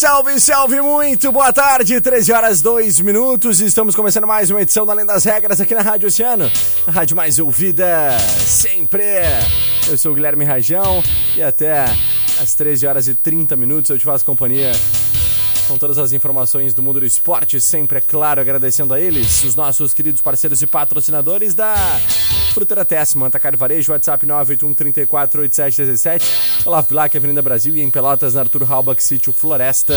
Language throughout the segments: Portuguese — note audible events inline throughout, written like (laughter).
Salve, salve, muito boa tarde, 13 horas 2 minutos. Estamos começando mais uma edição da Além das Regras aqui na Rádio Oceano, a rádio mais ouvida sempre. Eu sou o Guilherme Rajão e até às 13 horas e 30 minutos eu te faço companhia com todas as informações do mundo do esporte, sempre, é claro, agradecendo a eles, os nossos queridos parceiros e patrocinadores da Fruteira Tessman, Atacar Varejo, WhatsApp 981348717, Olaf Black, Avenida Brasil e em Pelotas, na Arthur Halbach, Sítio Floresta.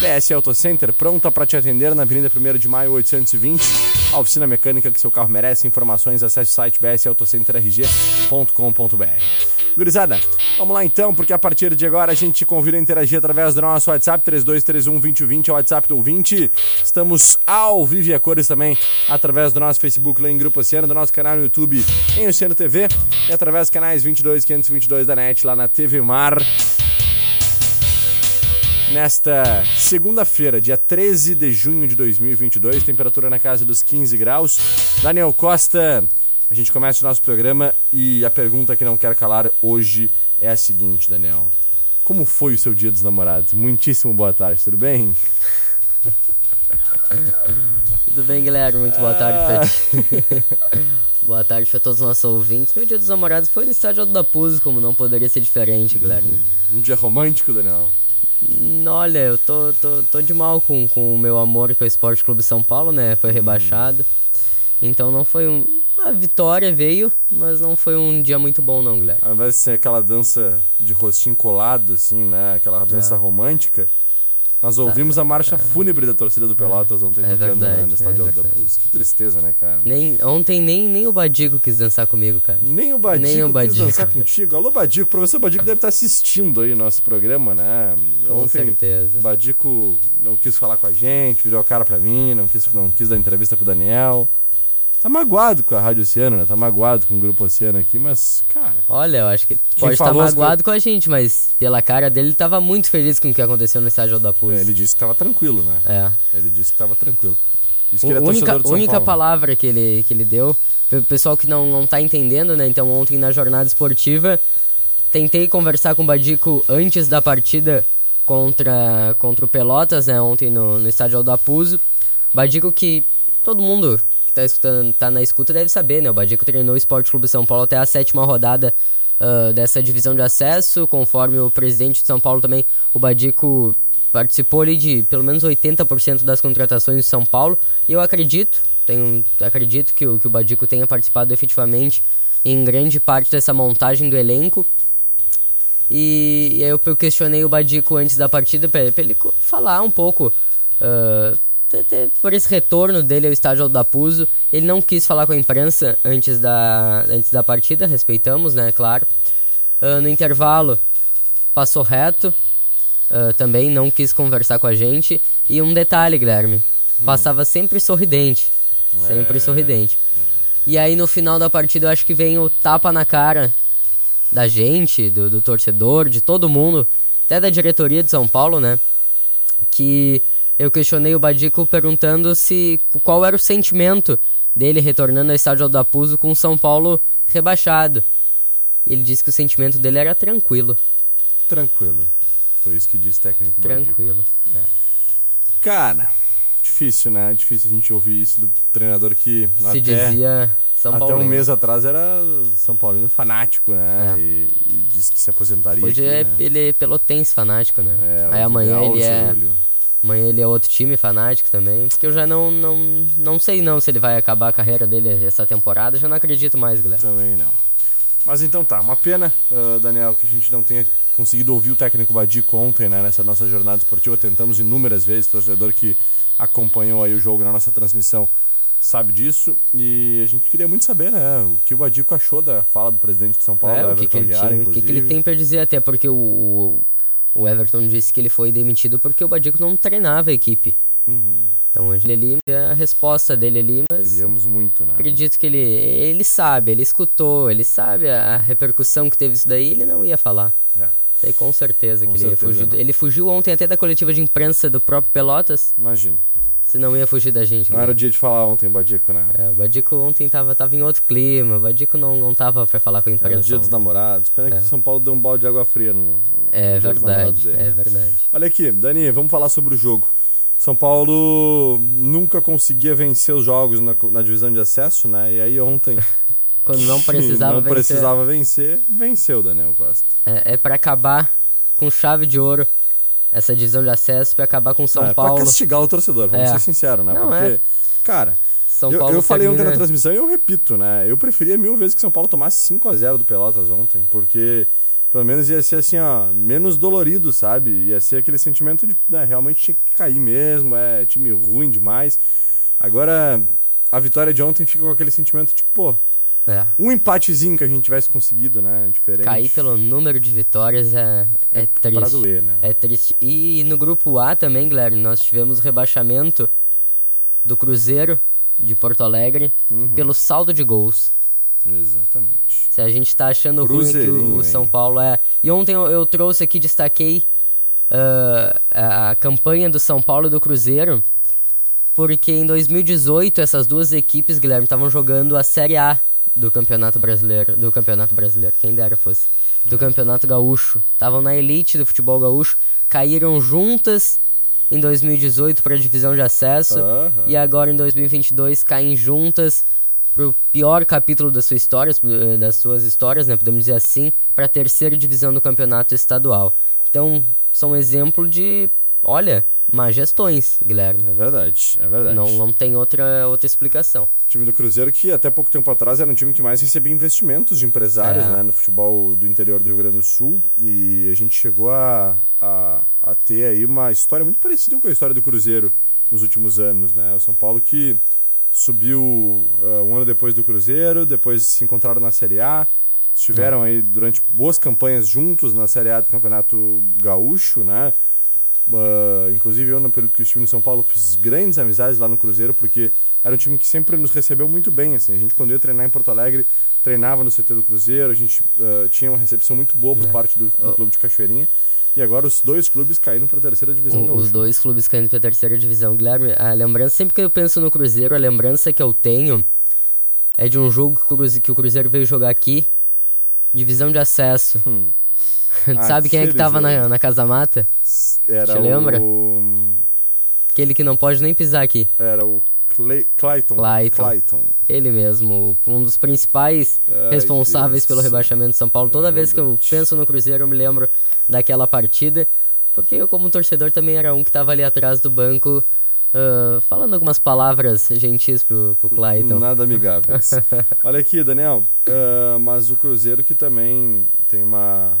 BS Auto Center, pronta para te atender na Avenida 1 de Maio 820. A oficina mecânica que seu carro merece. Informações, acesse o site bsautocenterrg.com.br. Gurizada, vamos lá então, porque a partir de agora a gente te convida a interagir através do nosso WhatsApp 32312020, é o WhatsApp do ouvinte. Estamos ao vivo e a cores também através do nosso Facebook lá em Grupo Oceano, do nosso canal no YouTube em Oceano TV e através dos canais 22 522 da NET lá na TV Mar. Nesta segunda-feira, dia 13 de junho de 2022, temperatura na casa dos 15 graus. Daniel Costa, a gente começa o nosso programa e a pergunta que não quer calar hoje é a seguinte, Daniel. Como foi o seu dia dos namorados? Muitíssimo boa tarde, tudo bem? (laughs) Tudo bem, Guilherme? Muito boa tarde pra (laughs) Boa tarde pra todos os nossos ouvintes. Meu dia dos namorados foi no estádio Alto da Puz, como não poderia ser diferente, Guilherme. Um dia romântico, Daniel? Hum, Olha, eu tô, tô, tô de mal com, com o meu amor que é o Esporte Clube São Paulo, né? Foi rebaixado. Então não foi um. A vitória veio, mas não foi um dia muito bom, não, Guilherme. Ao invés de ser aquela dança de rostinho colado, assim, né? Aquela dança É. romântica. Nós ouvimos a marcha fúnebre da torcida do Pelotas ontem É tocando né, verdade, no é estádio Alto da. Puz. Que tristeza, né, cara? Nem, ontem nem, nem o Badigo quis dançar comigo, cara. Nem o Badico Nem o quis Badico. dançar contigo. Alô, Badico. O professor Badico deve estar assistindo aí nosso programa, né? Com certeza. O Badico não quis falar com a gente, virou a cara pra mim, não quis, não quis dar entrevista pro Daniel. Tá magoado com a Rádio Oceano, né? Tá magoado com o Grupo Oceano aqui, mas, cara... Olha, eu acho que ele pode estar as magoado com a gente, mas pela cara dele, ele tava muito feliz com o que aconteceu no estádio da Puz. Ele disse que tava tranquilo, né? É. Ele disse que tava tranquilo. Disse A que ele é única, de São única Paulo. palavra que ele, que ele deu, o pessoal que não, não tá entendendo, né? Então, ontem na jornada esportiva, tentei conversar com o Badico antes da partida contra, contra o Pelotas, né? Ontem no, no estádio Aldapuzo. Badico que todo mundo tá, escutando, tá na escuta deve saber, né? O Badico treinou o Esporte Clube São Paulo até a sétima rodada ah, dessa divisão de acesso, conforme o presidente de São Paulo também, o Badico participou ali de pelo menos 80% das contratações de São Paulo, e eu acredito, tenho, acredito que o, que o Badico tenha participado efetivamente em grande parte dessa montagem do elenco. E, e aí eu, questionei o Badico antes da partida para ele falar um pouco te- por esse retorno dele ao estádio da Puzo. Ele não quis falar com a imprensa antes da, antes da partida, respeitamos, né, claro. Ah, no intervalo, passou reto, ah, também não quis conversar com a gente. E um detalhe, Guilherme, passava sempre sorridente, sempre sorridente. E aí no final da partida eu acho que vem o tapa na cara da gente, do, do torcedor, de todo mundo, até da diretoria de São Paulo, né? Que eu questionei o Badico perguntando se qual era o sentimento dele retornando ao estádio Aldapuzo com o São Paulo rebaixado. Ele disse que o sentimento dele era tranquilo. Tranquilo. Foi isso que disse o técnico Badico. Tranquilo. É. Cara, difícil, né? Difícil a gente ouvir isso do treinador que Se até, dizia São até Paulo. um mês atrás era São Paulino fanático, né? É. E, e disse que se aposentaria Hoje aqui, é, né? ele é pelotense fanático, né? É, Aí amanhã ideal ele é. olho. Amanhã ele é outro time fanático também. Porque eu já não, não, não sei não se ele vai acabar a carreira dele essa temporada. Já não acredito mais, Guilherme. Também não. Mas então tá, uma pena, uh, Daniel, que a gente não tenha conseguido ouvir o técnico Badico ontem, né, nessa nossa jornada esportiva. Tentamos inúmeras vezes, o torcedor que acompanhou aí o jogo na nossa transmissão sabe disso. E a gente queria muito saber, né, o que o Badico achou da fala do presidente de São Paulo, é, o que, que, ele tinha, o que, que ele tem para dizer, até porque o, o Everton disse que ele foi demitido porque o Badico não treinava a equipe. Uhum. Então hoje ele a resposta dele ali, mas queríamos muito, né? Acredito que ele ele sabe, ele escutou, ele sabe a repercussão que teve isso daí, ele não ia falar. É. Sei com certeza Com que certeza ele não. Ele fugiu ontem até da coletiva de imprensa do próprio Pelotas, Imagina. Se não ia fugir da gente. Não né? era o dia de falar ontem, Badico, né? É, o Badico ontem tava, tava em outro clima, o Badico não, não tava pra falar com a Era imprensa. o dia dos namorados. Pena que É. São Paulo deu um balde de água fria no. É verdade, dele, é né? verdade. Olha aqui, Dani, vamos falar sobre o jogo. São Paulo nunca conseguia vencer os jogos na, na divisão de acesso, né? E aí ontem, (laughs) Quando não que (laughs) precisava não vencer, precisava vencer, venceu o Daniel Costa. É, é para acabar com chave de ouro essa divisão de acesso, pra acabar com São Ah, é Paulo. Pra castigar o torcedor, vamos É. ser sinceros, né? Não, Porque, é. cara, São eu, Paulo eu falei ontem na transmissão e eu repito, né? Eu preferia mil vezes que São Paulo tomasse 5 a 0 do Pelotas ontem, porque pelo menos ia ser assim, ó, menos dolorido, sabe? Ia ser aquele sentimento de né, realmente tinha que cair mesmo, é time ruim demais. Agora, a vitória de ontem fica com aquele sentimento tipo, pô, É. um empatezinho que a gente tivesse conseguido, né? Diferente. Cair pelo número de vitórias é, é Pra triste. doer, né? É triste. E no grupo A também, Guilherme, nós tivemos rebaixamento do Cruzeiro de Porto Alegre Uhum. pelo saldo de gols. Exatamente. Se a gente tá achando ruim que o, o São? Paulo é. E ontem eu, eu trouxe aqui, destaquei a, a campanha do São Paulo e do Cruzeiro, porque em 2018 essas duas equipes, Guilherme, estavam jogando a Série A do Campeonato Brasileiro. Do Campeonato Brasileiro, quem dera fosse. É. Do Campeonato Gaúcho. Estavam na elite do futebol gaúcho, caíram juntas em 2018 para a divisão de acesso. E agora em 2022 caem juntas pro pior capítulo da sua história, eh, das suas histórias, né, podemos dizer assim, para a terceira divisão do campeonato estadual. Então, são um exemplo de, olha, má gestões, Guilherme. É verdade, é verdade. Não, não tem outra, outra explicação. O time do Cruzeiro, que até pouco tempo atrás era um time que mais recebia investimentos de empresários É. né, no futebol do interior do Rio Grande do Sul. E a gente chegou a, a, a ter aí uma história muito parecida com a história do Cruzeiro nos últimos anos. Né? O São Paulo que subiu ah, um ano depois do Cruzeiro, depois se encontraram na Série A. Estiveram aí durante boas campanhas juntos na Série A do Campeonato Gaúcho, né? Ah, inclusive eu, no período que estive no São Paulo, fiz grandes amizades lá no Cruzeiro, porque era um time que sempre nos recebeu muito bem. Assim. A gente, quando ia treinar em Porto Alegre, treinava no CT do Cruzeiro, a gente ah, tinha uma recepção muito boa por É. parte do, do clube de Cachoeirinha. E agora os dois clubes caíram para a terceira divisão O- os dois clubes caindo para a terceira divisão. Guilherme, a lembrança, sempre que eu penso no Cruzeiro, a lembrança que eu tenho é de um jogo que o Cruze- que o Cruzeiro veio jogar aqui, divisão de acesso. Hum. (laughs) Sabe quem é que tava na, na Casa Mata? Era Te lembra? o... Aquele que não pode nem pisar aqui. Era o Clay... Clayton. Clayton. Clayton. Ele mesmo, um dos principais Ai, responsáveis Deus pelo rebaixamento de São Paulo. Toda É vez que eu penso no Cruzeiro, eu me lembro daquela partida. Porque eu, como torcedor, também era um que tava ali atrás do banco, ah, falando algumas palavras gentis pro, pro Clayton. Nada amigáveis. (laughs) Olha aqui, Daniel. ah, mas o Cruzeiro que também tem uma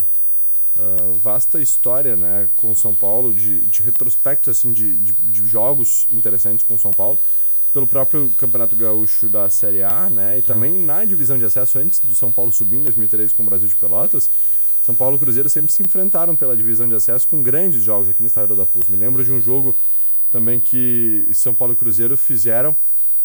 ah, vasta história né, com São Paulo, de, de retrospecto assim, de, de, de jogos interessantes com São Paulo, pelo próprio Campeonato Gaúcho da Série A, né? E também na divisão de acesso, antes do São Paulo subir em 2003 com o Brasil de Pelotas. São Paulo e Cruzeiro sempre se enfrentaram pela divisão de acesso com grandes jogos aqui no estádio da Pus. Me lembro de um jogo também que São Paulo e Cruzeiro fizeram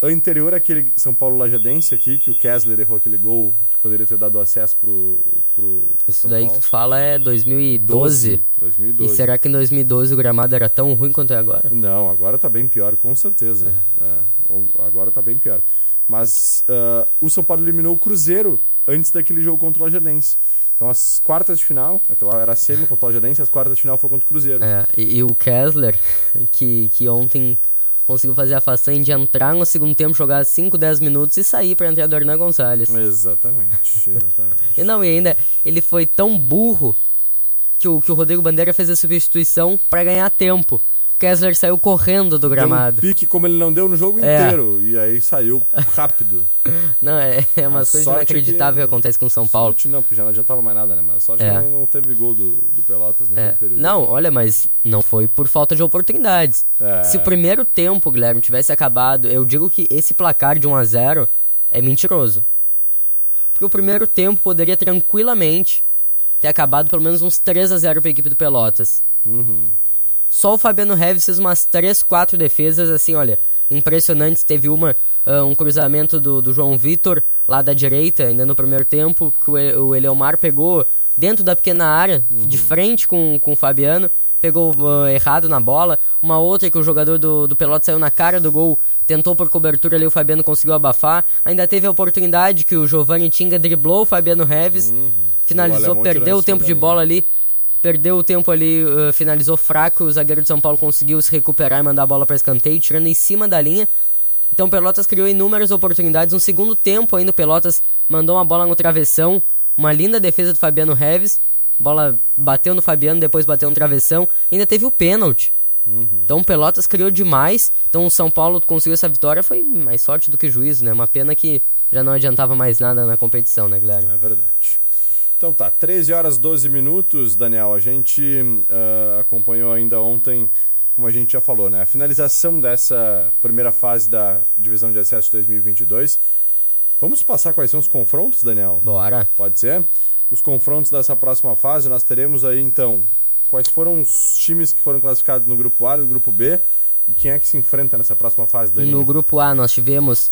anterior àquele São Paulo Lajadense aqui, que o Kessler errou aquele gol que poderia ter dado acesso pro, pro Isso São daí que Paulo. tu fala é 2012. 2012. E será que em 2012 o gramado era tão ruim quanto é agora? Não, agora tá bem pior, com certeza. É, ou- agora tá bem pior. Mas ah, o São Paulo eliminou o Cruzeiro antes daquele jogo contra o Lajadense. Então as quartas de final, aquela era a semi contra o Lajadense, as quartas de final foi contra o Cruzeiro. É, e, e o Kessler, (laughs) que, que ontem conseguiu fazer a façanha de entrar no segundo tempo, jogar 5, 10 minutos e sair pra entrar do Hernan Gonçalves. Exatamente, (laughs) exatamente. E não, e ainda ele foi tão burro que o, que o Rodrigo Bandeira fez a substituição pra ganhar tempo. Kessler saiu correndo do gramado. Deu um pique como ele não deu no jogo É. inteiro. E aí saiu rápido. (laughs) Não, é, é umas A coisas sorte inacreditáveis que... que- acontece com o São Paulo. Sorte não, porque já não adiantava mais nada, né? Mas sorte É. que não, não teve gol do, do Pelotas naquele É, período. não, olha, mas não foi por falta de oportunidades. É. Se o primeiro tempo, Guilherme, tivesse acabado, eu digo que esse placar de 1 a 0 é mentiroso. Porque o primeiro tempo poderia tranquilamente ter acabado pelo menos uns 3 a 0 para a equipe do Pelotas. Uhum. Só o Fabiano Reves fez umas 3, 4 defesas, assim, olha, impressionantes. Teve uma, ah, um cruzamento do, do João Vitor, lá da direita, ainda no primeiro tempo, que o, o Eleomar pegou dentro da pequena área, de frente com, com o Fabiano, pegou ah, errado na bola. Uma outra que o jogador do, do Pelotas saiu na cara do gol, tentou por cobertura ali, o Fabiano conseguiu abafar. Ainda teve a oportunidade que o Giovanni Tinga driblou o Fabiano Reves, O finalizou, alemão tirou perdeu o tempo de da bola ali, perdeu o tempo ali, uh, finalizou fraco, o zagueiro de São Paulo conseguiu se recuperar e mandar a bola para escanteio, tirando em cima da linha. Então o Pelotas criou inúmeras oportunidades. No segundo tempo ainda o Pelotas mandou uma bola no travessão, uma linda defesa do Fabiano Reves. Bola bateu no Fabiano, depois bateu no travessão. Ainda teve o pênalti. Então o Pelotas criou demais. Então o São Paulo conseguiu essa vitória. Foi mais sorte do que juízo, né? Uma pena que já não adiantava mais nada na competição, né, Guilherme? É verdade. Então tá, 13 horas 12 minutos, Daniel. A gente ah, acompanhou ainda ontem, como a gente já falou, né? A finalização dessa primeira fase da divisão de acesso 2022. Vamos passar quais são os confrontos, Daniel? Bora. Pode ser? Os confrontos dessa próxima fase, nós teremos aí então quais foram os times que foram classificados no grupo A e no grupo B e quem é que se enfrenta nessa próxima fase, Daniel? No grupo A nós tivemos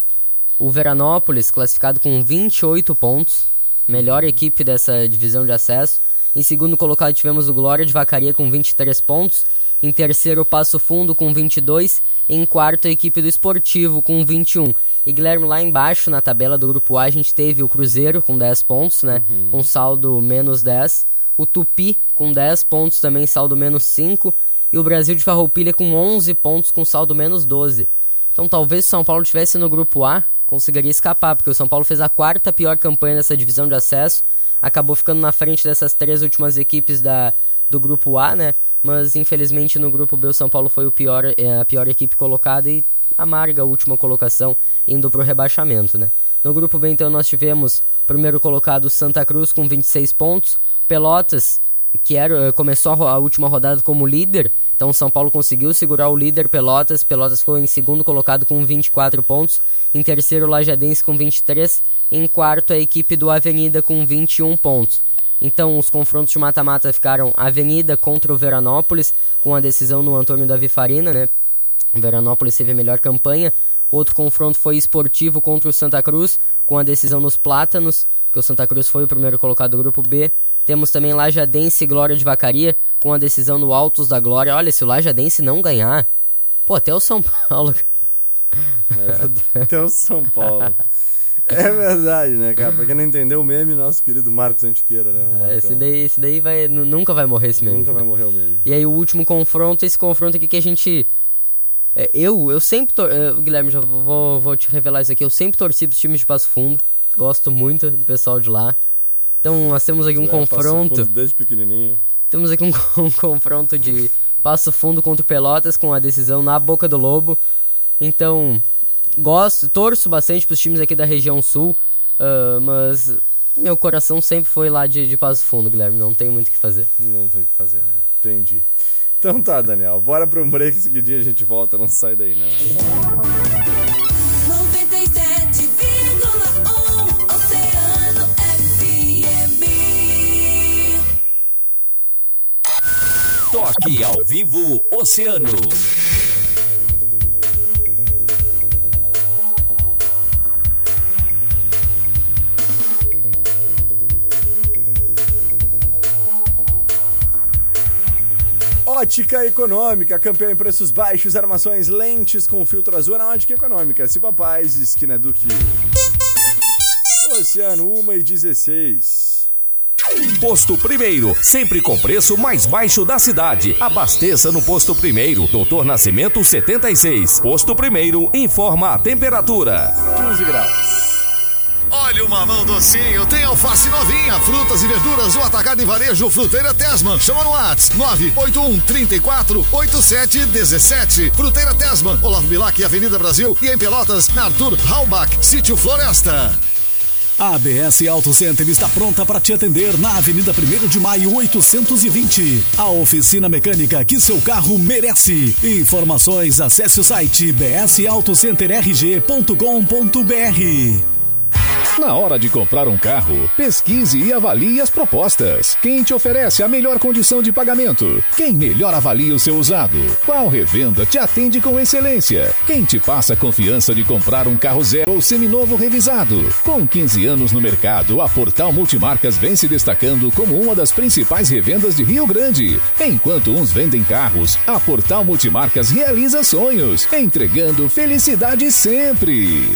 o Veranópolis classificado com 28 pontos, melhor equipe dessa divisão de acesso. Em segundo colocado tivemos o Glória de Vacaria com 23 pontos. Em terceiro, o Passo Fundo com 22. Em quarto, a equipe do Esportivo com 21. E Guilherme, lá embaixo na tabela do grupo A, a gente teve o Cruzeiro com 10 pontos, né? Com saldo menos 10. O Tupi com 10 pontos também, saldo menos 5. E o Brasil de Farroupilha com 11 pontos, com saldo menos 12. Então talvez se o São Paulo estivesse no grupo A, conseguiria escapar, porque o São Paulo fez a quarta pior campanha dessa divisão de acesso, acabou ficando na frente dessas três últimas equipes da, do grupo A, né? Mas infelizmente no grupo B o São Paulo foi o pior, é, a pior equipe colocada e amarga a última colocação, indo para o rebaixamento, né? No grupo B então nós tivemos o primeiro colocado Santa Cruz com 26 pontos, Pelotas que era, começou a, última rodada como líder, então São Paulo conseguiu segurar o líder Pelotas, Pelotas ficou em segundo colocado com 24 pontos, em terceiro Lajadense com 23, em quarto a equipe do Avenida com 21 pontos. Então os confrontos de mata-mata ficaram Avenida contra o Veranópolis, com a decisão no Antônio Davi Farina, né? O Veranópolis teve a melhor campanha. Outro confronto foi esportivo contra o Santa Cruz, com a decisão nos Plátanos, que o Santa Cruz foi o primeiro colocado do grupo B. Temos também Lajadense e Glória de Vacaria, com a decisão no Altos da Glória. Olha, se o Lajadense não ganhar, pô, até o São Paulo. (laughs) É Até o São Paulo. É verdade, né, cara? Pra quem não entendeu o meme, nosso querido Marcos Antiqueira, né? Marcão. Esse daí, esse daí vai, nu- nunca vai morrer esse mesmo. Nunca vai morrer o meme. E aí o último confronto, esse confronto aqui que a gente. é, eu, eu sempre. Tor... é, Guilherme, já vou, vou te revelar isso aqui. Eu sempre torci pros times de Passo Fundo. Gosto muito do pessoal de lá. Então nós temos aqui um é, Passo confronto. Fundo Desde pequenininho. Temos aqui um, (laughs) um confronto de Passo Fundo contra Pelotas com a decisão na boca do Lobo. Então, gosto, torço bastante pros times aqui da região sul. ah, mas meu coração sempre foi lá de, de Passo Fundo, Guilherme. Não tem muito o que fazer. Não tem o que fazer, né? Entendi. Então tá, Daniel. Bora pra um break, seguidinho a gente volta. Não sai daí, não. 97,1 Oceano FM. Toque ao vivo Oceano. Ótica Econômica, campeão em preços baixos, armações, lentes com filtro azul na Ótica Econômica. Silva Paz, esquina Duque. Oceano 1 e 16. Posto Primeiro, sempre com preço mais baixo da cidade. Abasteça no Posto Primeiro, Doutor Nascimento 76. Posto Primeiro, informa a temperatura. 15 graus. Olha Dá-lhe uma mão docinho, tem alface novinha, frutas e verduras, o atacado e varejo Fruteira Tesman. Chama no Whats 981 34 87 17. Fruteira Tesman, Olavo Bilac, Avenida Brasil e em Pelotas, na Arthur Halbach, Sítio Floresta. A ABS Auto Center está pronta para te atender na Avenida 1 de Maio 820. A oficina mecânica que seu carro merece. Informações, acesse o site bsautocenterrg.com.br. Na hora de comprar um carro, pesquise e avalie as propostas. Quem te oferece a melhor condição de pagamento? Quem melhor avalia o seu usado? Qual revenda te atende com excelência? Quem te passa a confiança de comprar um carro zero ou seminovo revisado? Com 15 anos no mercado, a Portal Multimarcas vem se destacando como uma das principais revendas de Rio Grande. Enquanto uns vendem carros, a Portal Multimarcas realiza sonhos, entregando felicidade sempre.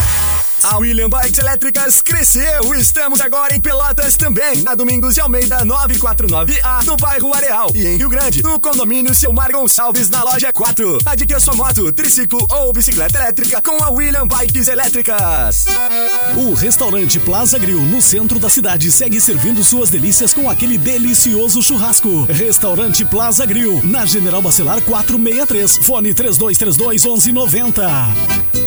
A William Bikes Elétricas cresceu. Estamos agora em Pelotas também. Na Domingos de Almeida 949A, no bairro Areal. E em Rio Grande, no condomínio Silmar Gonçalves, na loja 4. Adquira sua moto, triciclo ou bicicleta elétrica com a William Bikes Elétricas. O restaurante Plaza Grill, no centro da cidade, segue servindo suas delícias com aquele delicioso churrasco. Restaurante Plaza Grill, na General Bacelar 463. Fone 3232 1190.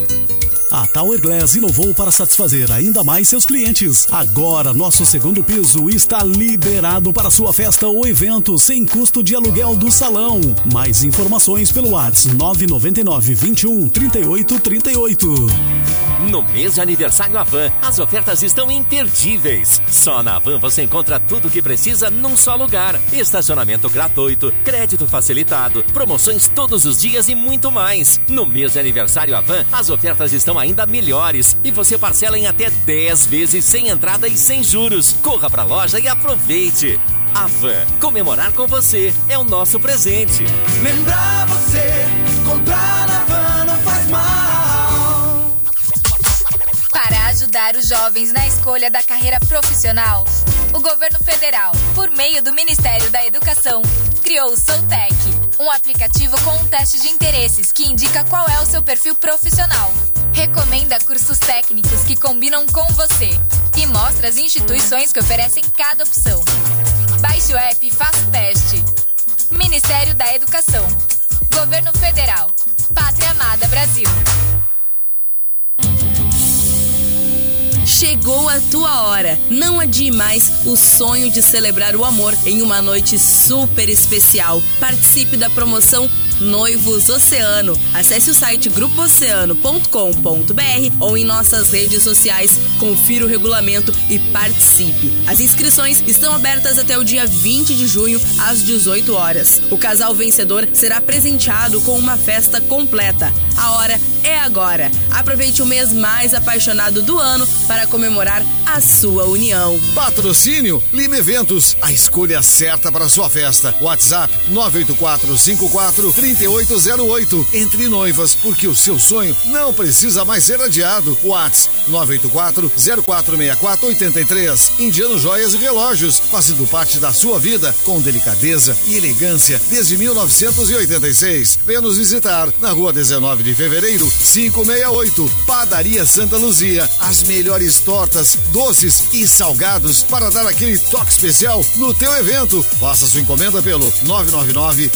A Tower Glass inovou para satisfazer ainda mais seus clientes. Agora, nosso segundo piso está liberado para sua festa ou evento sem custo de aluguel do salão. Mais informações pelo WhatsApp 999 21 38 38. No mês de aniversário Avan, as ofertas estão imperdíveis. Só na Avan você encontra tudo o que precisa num só lugar. Estacionamento gratuito, crédito facilitado, promoções todos os dias e muito mais. No mês de aniversário Avan, as ofertas estão ainda melhores e você parcela em até 10 vezes sem entrada e sem juros. Corra pra loja e aproveite. Avan, comemorar com você é o nosso presente. Lembrar você, comprar na ajudar os jovens na escolha da carreira profissional, o governo federal, por meio do Ministério da Educação, criou o Soutec, um aplicativo com um teste de interesses que indica qual é o seu perfil profissional. Recomenda cursos técnicos que combinam com você e mostra as instituições que oferecem cada opção. Baixe o app e faça o teste. Ministério da Educação. Governo Federal. Pátria Amada Brasil. Chegou a tua hora. Não adie mais o sonho de celebrar o amor em uma noite super especial. Participe da promoção Noivos Oceano. Acesse o site grupooceano.com.br ou em nossas redes sociais. Confira o regulamento e participe. As inscrições estão abertas até o dia 20 de junho, às 18 horas. O casal vencedor será presenteado com uma festa completa. A hora é agora. Aproveite o mês mais apaixonado do ano para comemorar a sua união. Patrocínio Lima Eventos, a escolha certa para sua festa. WhatsApp 98454 3808. Entre noivas, porque o seu sonho não precisa mais ser adiado. WhatsApp 984 0464 83. Indiano Joias e Relógios, fazendo parte da sua vida com delicadeza e elegância desde 1986. Venha nos visitar na rua 19 de fevereiro, 568. Padaria Santa Luzia. As melhores tortas, doces e salgados para dar aquele toque especial no teu evento. Faça sua encomenda pelo 999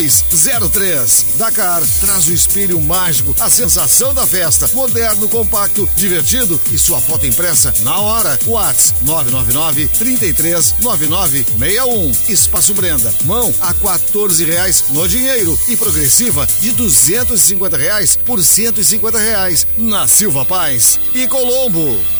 668203. Dakar traz o espelho mágico, a sensação da festa, moderno, compacto, divertido e sua foto impressa na hora. Whats 999 339961. Espaço Brenda. Mão a 14 reais no dinheiro e progressiva de 250 reais por 150 reais na Silva Paz e Colombo.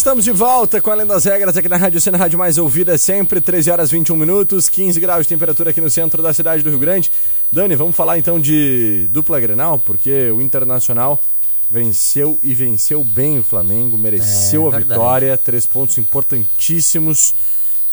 Estamos de volta com Além das Regras aqui na Rádio Cena, Rádio Mais Ouvida sempre, 13 horas 21 minutos, 15 graus de temperatura aqui no centro da cidade do Rio Grande. Dani, vamos falar então de dupla Grenal, porque o Internacional venceu e venceu bem o Flamengo, mereceu É, a verdade. vitória, três pontos importantíssimos.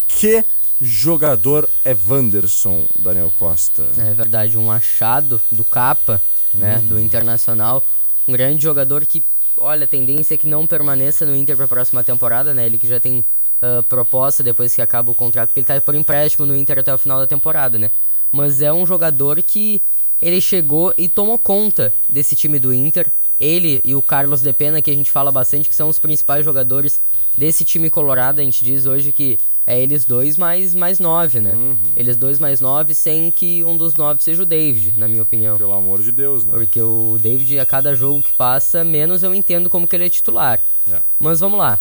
Que jogador é Wanderson, Daniel Costa? É verdade, um achado do capa, né, Uhum. do Internacional. Um grande jogador que, olha, a tendência é que não permaneça no Inter para a próxima temporada, né? Ele que já tem ah, proposta depois que acaba o contrato, porque ele tá por empréstimo no Inter até o final da temporada, né? Mas é um jogador que ele chegou e tomou conta desse time do Inter. Ele e o Carlos De Pena, que a gente fala bastante, que são os principais jogadores desse time colorado. A gente diz hoje que é eles dois mais, mais nove, né? Eles dois mais nove, sem que um dos nove seja o David, na minha opinião. Pelo amor de Deus, né? Porque o David, a cada jogo que passa, menos eu entendo como que ele é titular. É. Mas vamos lá.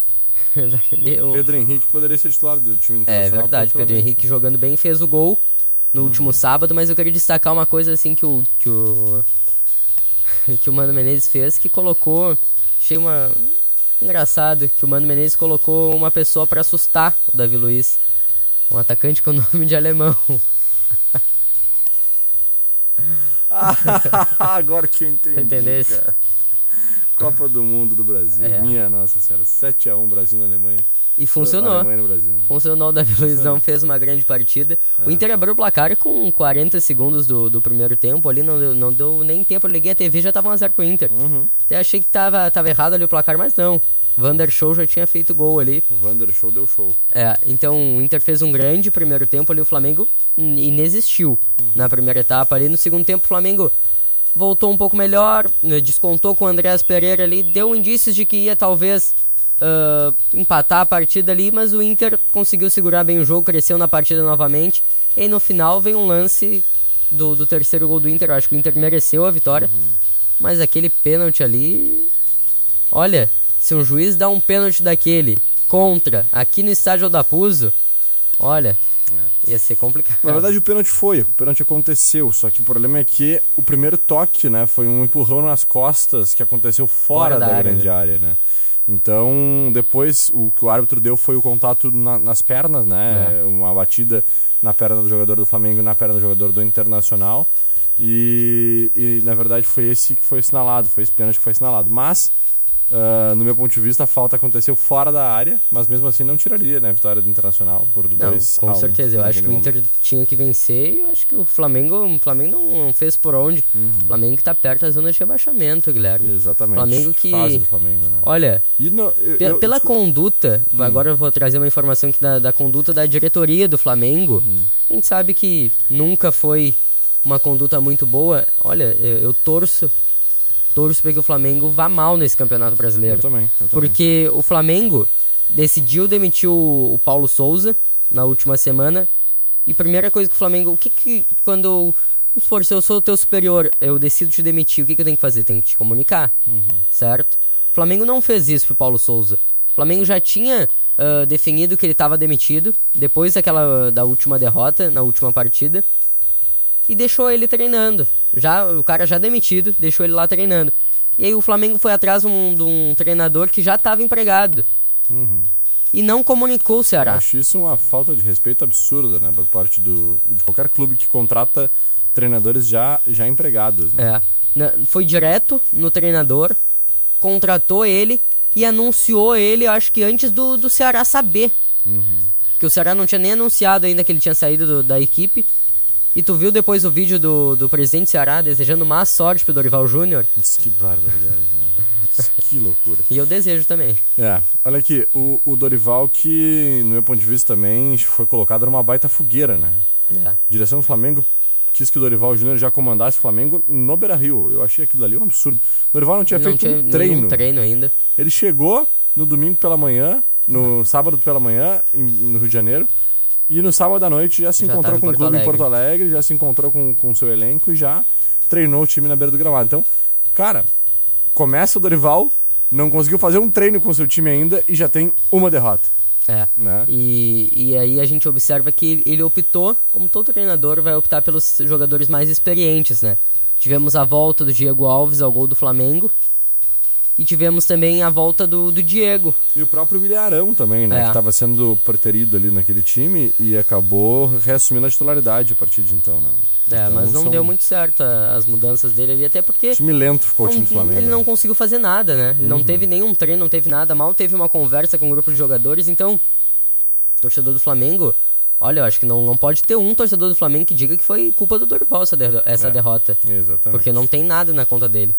(laughs) Eu- Pedro Henrique poderia ser titular do time é verdade, Pedro. Henrique jogando bem fez o gol no Uhum. último sábado, mas eu queria destacar uma coisa assim que o que o (laughs) que o Mano Menezes fez que colocou, achei uma engraçado que o Mano Menezes colocou uma pessoa pra assustar o Davi Luiz, um atacante com (laughs) nome de alemão. Agora que eu entendi. Entendesse? cara. Copa do Mundo do Brasil. É. Minha nossa senhora. 7x1 Brasil na Alemanha. E funcionou. Brasil. Né? Funcionou, o Davi (laughs) Luiz não fez uma grande partida. O É. Inter abriu o placar com 40 segundos do, do primeiro tempo. Ali não deu, não deu nem tempo. Eu liguei a TV já tava 1x0 pro Inter. Uhum. Até achei que tava, tava errado ali o placar, mas não. Vander Show já tinha feito gol ali. O Vander Show deu show. É, então o Inter fez um grande primeiro tempo ali. O Flamengo inexistiu na primeira etapa ali. No segundo tempo, o Flamengo voltou um pouco melhor, né, descontou com o Andréas Pereira ali, deu indícios de que ia talvez ah, empatar a partida ali, mas o Inter conseguiu segurar bem o jogo, cresceu na partida novamente. E no final vem um lance do, do terceiro gol do Inter. Eu acho que o Inter mereceu a vitória, mas aquele pênalti ali. Olha, se um juiz dá um pênalti daquele contra aqui no estádio da Puso, olha, ia ser complicado. Na verdade, o pênalti foi. O pênalti aconteceu. Só que o problema é que o primeiro toque, né? Foi um empurrão nas costas que aconteceu fora, Fora da, da área, grande né? área, né? Então, depois, o que o árbitro deu foi o contato na- nas pernas, né? É. Uma batida na perna do jogador do Flamengo e na perna do jogador do Internacional. E, e, na verdade, foi esse que foi assinalado. Foi esse pênalti que foi assinalado. Mas, ah, no meu ponto de vista, a falta aconteceu fora da área. Mas, mesmo assim, não tiraria, né? A vitória do Internacional por Não, dois com a um certeza. Eu acho que o Inter momento. tinha que vencer e eu acho que o Flamengo, o Flamengo não, fez por onde. O Flamengo que tá perto da zona de rebaixamento, Guilherme. Uhum. Exatamente. Flamengo que. Fase do Flamengo, né? Olha, no- eu- eu- pela conduta, Hum. agora eu vou trazer uma informação aqui da, da conduta da diretoria do Flamengo. Hum. A gente sabe que nunca foi uma conduta muito boa. Olha, eu torço, torço para que o Flamengo vá mal nesse Campeonato Brasileiro. Eu também, eu também. Porque o Flamengo decidiu demitir o, o Paulo Souza na última semana. E primeira coisa que o Flamengo. O que que. Quando. Vamos supor, se eu sou o teu superior, eu decido te demitir, o que, que eu tenho que fazer? Tenho que te comunicar. Certo? O Flamengo não fez isso pro Paulo Souza. O Flamengo já tinha ah, definido que ele estava demitido depois daquela da última derrota, na última partida. E deixou ele treinando. Já, o cara já demitido, deixou ele lá treinando. E aí o Flamengo foi atrás de um, de um treinador que já estava empregado. Uhum. E não comunicou o Eu Ceará. acho isso uma falta de respeito absurda, né? Por parte do, de qualquer clube que contrata treinadores já, já empregados, né? É. Foi direto no treinador, contratou ele e anunciou ele, eu acho que antes do, do Ceará saber. Uhum. Porque o Ceará não tinha nem anunciado ainda que ele tinha saído do- da equipe. E tu viu depois o vídeo do, do presidente Ceará desejando má sorte pro Dorival Júnior? Que barbaridade, né? Que loucura. E eu desejo também. É, olha aqui, o, o Dorival que, no meu ponto de vista também, foi colocado numa baita fogueira, né? É. Direção do Flamengo quis que o Dorival Júnior já comandasse o Flamengo no Beira-Rio. Eu achei aquilo ali um absurdo. O Dorival não tinha Não feito tinha um treino. treino ainda. Ele chegou no domingo pela manhã, no sábado pela manhã, em- no Rio de Janeiro, e no sábado à noite já se Já encontrou tava em com o Porto clube em Alegre. Porto Alegre, já se encontrou com com o seu elenco e já treinou o time na beira do gramado. Então, cara, começa o Dorival, não conseguiu fazer um treino com o seu time ainda e já tem uma derrota. É. Né? E, e aí a gente observa que ele optou, como todo treinador, vai optar pelos jogadores mais experientes, né? Tivemos a volta do Diego Alves ao gol do Flamengo. E tivemos também a volta do, do Diego. E o próprio William Arão também, né? É. Que estava sendo preterido ali naquele time e acabou reassumindo a titularidade a partir de então, né? É, Então, mas não são- deu muito certo as mudanças dele ali, até porque. Time lento ficou o não- time do Flamengo. Ele não conseguiu fazer nada, né? Ele não Uhum. teve nenhum treino, não teve nada, mal teve uma conversa com um grupo de jogadores, então. Torcedor do Flamengo. Olha, eu acho que não, não pode ter um torcedor do Flamengo que diga que foi culpa do Dorival essa, É, derrota. Exatamente. Porque não tem nada na conta dele.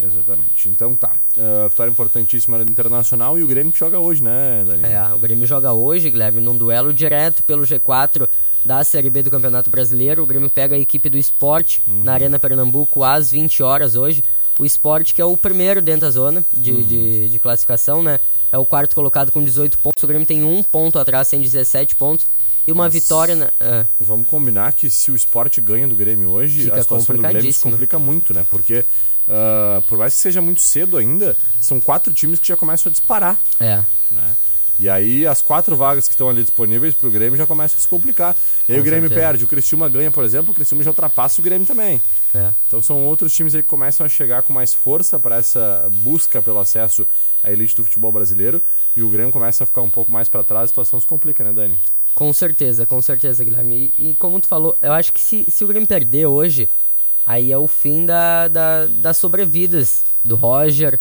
Exatamente. Então tá. Uh, vitória importantíssima do Internacional e o Grêmio que joga hoje, né, Dani? É, o Grêmio joga hoje, Guilherme, num duelo direto pelo G4 da Série B do Campeonato Brasileiro. O Grêmio pega a equipe do Esporte Uhum. na Arena Pernambuco às 20 horas hoje. O Esporte, que é o primeiro dentro da zona de, Uhum. de, de classificação, né? É o quarto colocado com 18 pontos. O Grêmio tem um ponto atrás, tem 17 pontos. E uma Mas- vitória na. ah, Vamos combinar que se o esporte ganha do Grêmio hoje, Fica a situação do Grêmio se complica muito, né? Porque, uh, por mais que seja muito cedo ainda, são quatro times que já começam a disparar, é. né? E aí as quatro vagas que estão ali disponíveis pro Grêmio já começam a se complicar. E aí Com o Grêmio certeza. perde, o Criciúma ganha, por exemplo, o Criciúma já ultrapassa o Grêmio também. É. Então são outros times aí que começam a chegar com mais força para essa busca pelo acesso à elite do futebol brasileiro e o Grêmio começa a ficar um pouco mais para trás, a situação se complica, né, Dani? Com certeza, com certeza, Guilherme. E, e como tu falou, eu acho que se, se o Grêmio perder hoje, aí é o fim da, da, das sobrevidas do Roger,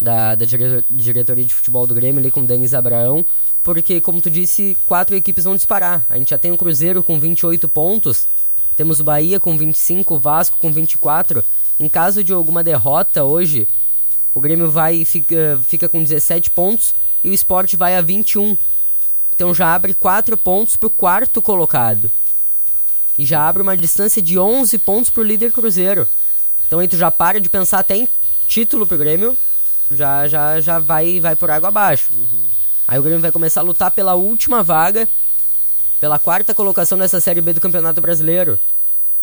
da, da diretor- diretoria de futebol do Grêmio ali com o Denis Abraão, porque, como tu disse, quatro equipes vão disparar. A gente já tem o Cruzeiro com 28 pontos, temos o Bahia com 25, o Vasco com 24. Em caso de alguma derrota hoje, o Grêmio vai fica, fica com 17 pontos e o Sport vai a 21. Então já abre 4 pontos pro quarto colocado. E já abre uma distância de 11 pontos pro líder Cruzeiro. Então aí tu já para de pensar até em título pro Grêmio, já já já vai vai por água abaixo. Aí o Grêmio vai começar a lutar pela última vaga, pela quarta colocação nessa Série B do Campeonato Brasileiro.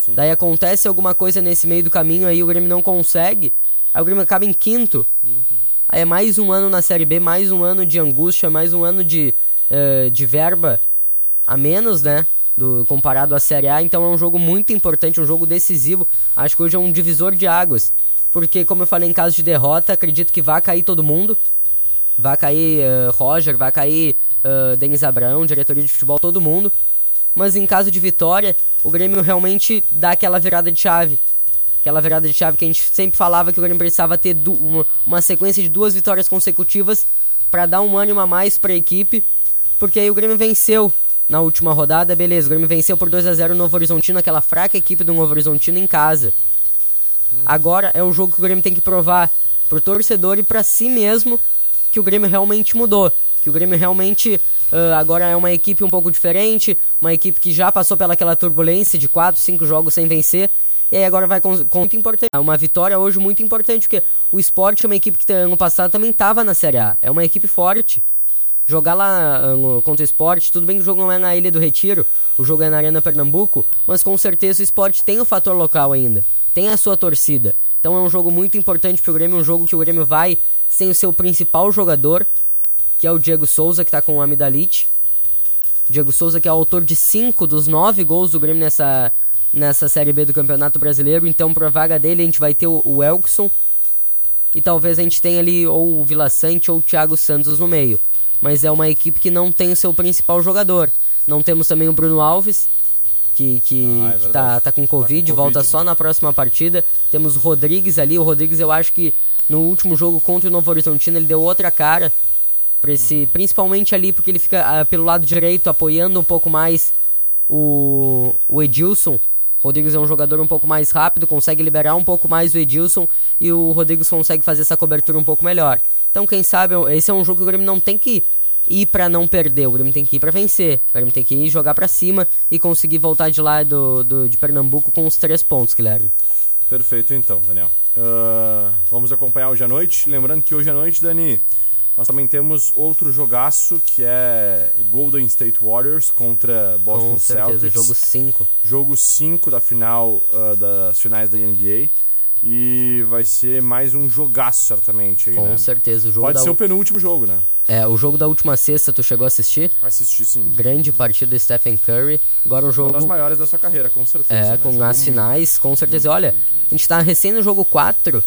Daí acontece alguma coisa nesse meio do caminho aí o Grêmio não consegue, aí o Grêmio acaba em quinto. Aí é mais um ano na Série B, mais um ano de angústia, mais um ano de, eh, de verba a menos, né? Do, comparado à Série A. Então é um jogo muito importante, um jogo decisivo. Acho que hoje é um divisor de águas. Porque, como eu falei, em caso de derrota, acredito que vai cair todo mundo. Vai cair eh, Roger, vai cair eh, Denis Abraão, diretoria de futebol, todo mundo. Mas em caso de vitória, o Grêmio realmente dá aquela virada de chave. Aquela virada de chave que a gente sempre falava que o Grêmio precisava ter uma, uma sequência de duas vitórias consecutivas para dar um ânimo a mais para a equipe. Porque aí o Grêmio venceu na última rodada, beleza. O Grêmio venceu por 2 a 0 no Novo Horizontino, aquela fraca equipe do Novo Horizontino em casa. Agora é o jogo que o Grêmio tem que provar pro torcedor e pra si mesmo que o Grêmio realmente mudou. Que o Grêmio realmente ah, agora é uma equipe um pouco diferente, uma equipe que já passou pelaquela turbulência de 4, 5 jogos sem vencer. E aí agora vai com, com muito importante. É Uma vitória hoje muito importante, porque o Sport é uma equipe que ano passado também estava na Série A. É uma equipe forte. Jogar lá ah, no- contra o Sport, tudo bem que o jogo não é na Ilha do Retiro, o jogo é na Arena Pernambuco, mas com certeza o Sport tem o fator local ainda, tem a sua torcida. Então é um jogo muito importante pro Grêmio, um jogo que o Grêmio vai sem o seu principal jogador, que é o Diego Souza, que tá com o Amidalite. Diego Souza, que é autor de 5 dos 9 gols do Grêmio nessa, nessa Série B do Campeonato Brasileiro. Então, pra vaga dele, a gente vai ter o, o Elkson. E talvez a gente tenha ali ou o Vila Sante ou o Thiago Santos no meio. Mas é uma equipe que não tem o seu principal jogador. Não temos também o Bruno Alves, que, que, Ah, é que tá, tá com Covid, com volta Covid, só né? na próxima partida. Temos o Rodrigues ali. O Rodrigues, eu acho que no último jogo contra o Novo Horizontino, ele deu outra cara. Pra esse, Uhum. Principalmente ali porque ele fica ah, pelo lado direito, apoiando um pouco mais o, o Edilson. Rodrigues é um jogador um pouco mais rápido, consegue liberar um pouco mais o Edilson e o Rodrigues consegue fazer essa cobertura um pouco melhor. Então, quem sabe, esse é um jogo que o Grêmio não tem que ir pra não perder, o Grêmio tem que ir pra vencer. O Grêmio tem que ir jogar pra cima e conseguir voltar de lá do, do- de Pernambuco com os três pontos, Guilherme. Perfeito então, Daniel. Ah, vamos acompanhar hoje à noite. Lembrando que hoje à noite, Dani, nós também temos outro jogaço que é Golden State Warriors contra Boston com certeza, Celtics. jogo 5. Jogo 5 da final ah, das finais da NBA. E vai ser mais um jogaço, certamente. Aí, Com né? certeza, o jogo Pode ser o penúltimo jogo, né? É, o jogo da última sexta, tu chegou a assistir? Assistir sim. Grande partida do Stephen Curry. Agora um jogo. Uma das maiores da sua carreira, com certeza. É, né? com Jogou as muito. finais, com certeza. Olha, a gente tá recém no jogo 4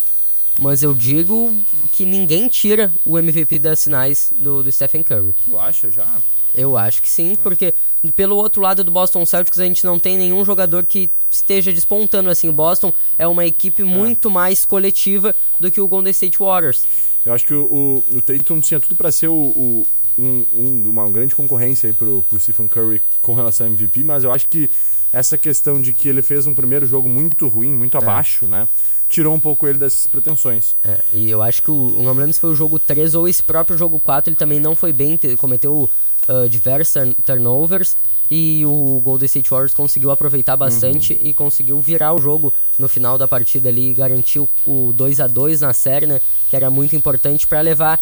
Mas eu digo que ninguém tira o MVP das finais do, do Stephen Curry. Tu acha já? Eu acho que sim, porque pelo outro lado do Boston Celtics a gente não tem nenhum jogador que esteja despontando assim. O Boston é uma equipe muito mais coletiva do que o Golden State Warriors. Eu acho que o, o, o Tatum tinha tudo para ser o, o um, um, uma grande concorrência aí pro, pro Stephen Curry com relação ao MVP, mas eu acho que essa questão de que ele fez um primeiro jogo muito ruim, muito É. abaixo, né? Tirou um pouco ele dessas pretensões. É, e eu acho que o, não me lembro se foi o jogo 3 ou esse próprio jogo 4, ele também não foi bem, te- cometeu uh, diversos turn- turnovers e o Golden State Warriors conseguiu aproveitar bastante Uhum. e conseguiu virar o jogo no final da partida ali e garantiu o 2 a 2 na série, né, que era muito importante para levar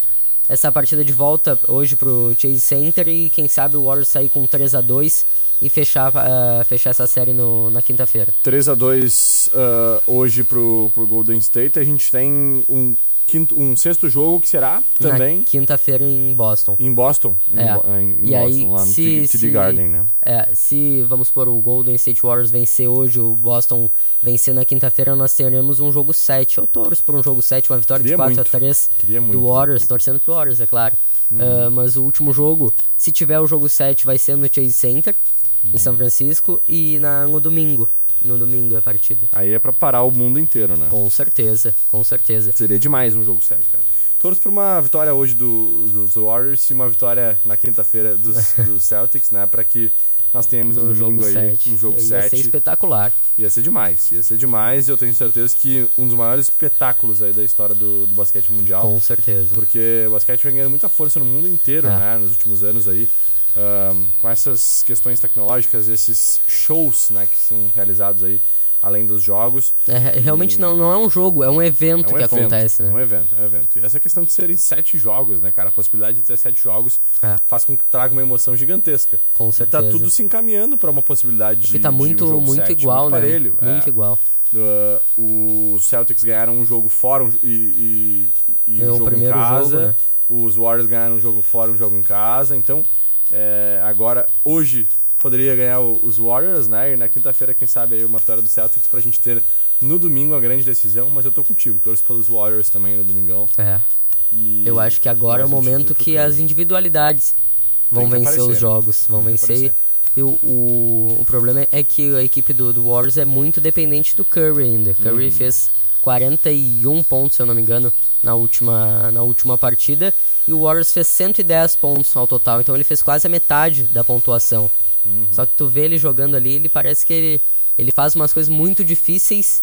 essa partida de volta hoje pro Chase Center e quem sabe o Warriors sair com 3 a 2 e fechar, uh, fechar essa série no, na quinta-feira. 3 a 2 uh, hoje pro, pro Golden State. A gente tem um, quinto, um sexto jogo que será também quinta-feira em Boston. em Boston. É. Bo- em, em e Boston, aí, lá no se, TD se, Garden, né? É, se vamos por o Golden State Warriors vencer hoje, o Boston vencer na quinta-feira, nós teremos um jogo 7. Eu torço por um jogo 7, uma vitória Queria de 4 muito. a 3 Queria do muito. Warriors, torcendo pro Warriors, é claro. Uhum. Ah, mas o último jogo, se tiver o jogo 7, vai ser no Chase Center, Uhum. em São Francisco, e na, no domingo. No domingo é a partida. Aí é pra parar o mundo inteiro, né? Com certeza, com certeza. Seria demais um jogo 7, cara. Torço por uma vitória hoje do, dos Warriors e uma vitória na quinta-feira dos, (laughs) dos Celtics, né? Pra que nós tenhamos Um jogo domingo aí 7. um jogo Ia 7. ser espetacular. Ia ser demais, ia ser demais e eu tenho certeza que um dos maiores espetáculos aí da história do, do basquete mundial. Com certeza. Porque o basquete vem ganhando muita força no mundo inteiro, É. né? Nos últimos anos aí. Com essas questões tecnológicas, esses shows, né? Que são realizados aí além dos jogos. É, realmente E- não, não é um jogo, é um evento é um que evento, acontece, né? É um evento, é um evento. E essa questão de serem sete jogos, né, cara? A possibilidade de ter sete jogos É. faz com que traga uma emoção gigantesca. Com E certeza. tá tudo se encaminhando para uma possibilidade de. Porque tá de muito, um muito sete, igual, muito né? Parelho. Muito é. igual. Uh, os Celtics ganharam um jogo fora um, e, e, e É, um o jogo em casa. jogo, né? Os Warriors ganharam um jogo fora um jogo em casa. Então, é, agora, hoje, poderia ganhar o- os Warriors, né? E na quinta-feira, quem sabe, aí uma vitória do Celtics pra gente ter no domingo a grande decisão. Mas eu tô contigo, torço pelos Warriors também no domingão. É. E Eu acho que agora é o momento que Curry. as individualidades vão vencer aparecer, os jogos, vão vencer. E o, o, o problema é que a equipe do, do Warriors é muito dependente do Curry ainda. Curry Uhum. fez 41 pontos, se eu não me engano, na última, na última partida. E o Warriors fez 110 pontos ao total. Então ele fez quase a metade da pontuação. Uhum. Só que tu vê ele jogando ali, ele parece que ele, ele faz umas coisas muito difíceis,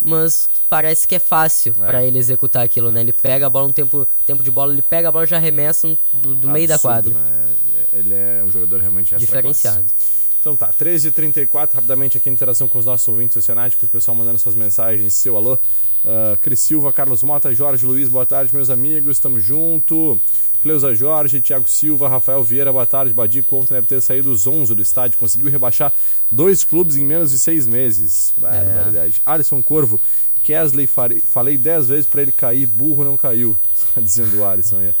mas parece que é fácil É. pra ele executar aquilo, né? Ele pega a bola no tempo, tempo de bola, ele pega a bola e já arremessa do, do meio da Absurdo, quadra. né? Ele é um jogador realmente Diferenciado. classe. Então tá, 13h34, rapidamente aqui a interação com os nossos ouvintes oceanáticos, o pessoal mandando suas mensagens, seu alô. Ah, Cris Silva, Carlos Mota, Jorge Luiz, boa tarde, meus amigos, tamo junto. Cleusa Jorge, Thiago Silva, Rafael Vieira, boa tarde. Badico ontem deve ter saído os 11 do estádio, conseguiu rebaixar dois clubes em menos de seis meses. Barbaridade. Alisson Corvo, Kesley, farei- falei 10 vezes pra ele cair, burro não caiu. (laughs) Tá dizendo o Alisson aí.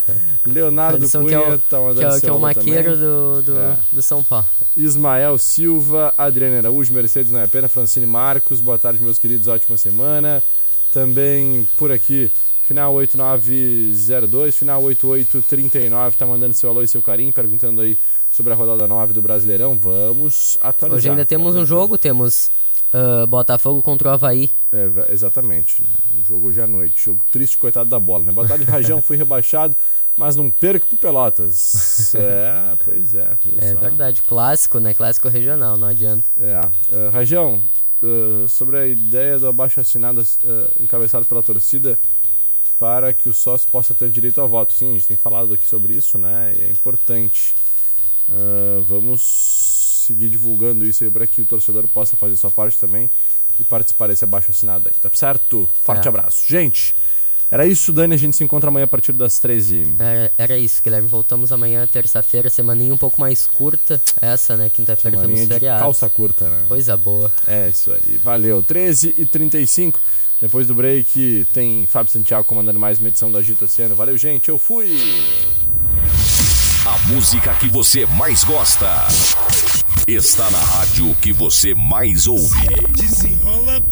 Leonardo Alisson, Cunha que é o, tá mandando que é, que é o maqueiro do, do, É. do São Paulo. Ismael Silva, Adriana Araújo, Mercedes não é pena, Francine Marcos, boa tarde, meus queridos, ótima semana. Também por aqui, final 8902, final 8839, tá mandando seu alô e seu carinho, perguntando aí sobre a rodada 9 do Brasileirão. Vamos atualizar. Hoje ainda temos um jogo, temos ah, Botafogo contra o Havaí. É, exatamente, né? Um jogo hoje à noite. Jogo triste, coitado da bola, né? Boa tarde, Rajão, (laughs) fui rebaixado, mas não perco pro Pelotas. (laughs) É, pois é, É só? verdade, clássico, né? Clássico regional, não adianta. É. Uh, Rajão, uh, sobre a ideia do abaixo assinado uh, encabeçado pela torcida para que o sócio possa ter direito ao voto. Sim, a gente tem falado aqui sobre isso, né? E é importante. Uh, vamos seguir divulgando isso aí para que o torcedor possa fazer sua parte também e participar desse abaixo assinado aí, tá certo? Forte É. abraço. Gente, era isso, Dani. A gente se encontra amanhã a partir das 13 Era, era isso, Guilherme. Voltamos amanhã, terça-feira, semaninha um pouco mais curta. Essa, né? Quinta-feira temos feriado. calça curta, né? Coisa boa. É isso aí, valeu. 13 e 35 Depois do break, tem Fábio Santiago comandando mais uma edição da Agita Oceano. Valeu, gente, eu fui! A música que você mais gosta está na rádio que você mais ouve. Desenrola,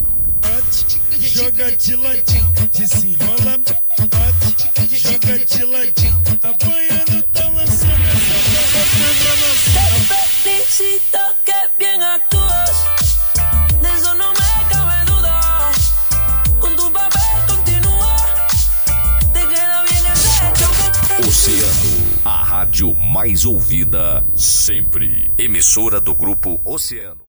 pode joga de ladinho, desenrola, bate, joga de ladinho, apanhando, tá lançando essa garrafa na Te rádio mais ouvida sempre. Emissora do grupo Oceano.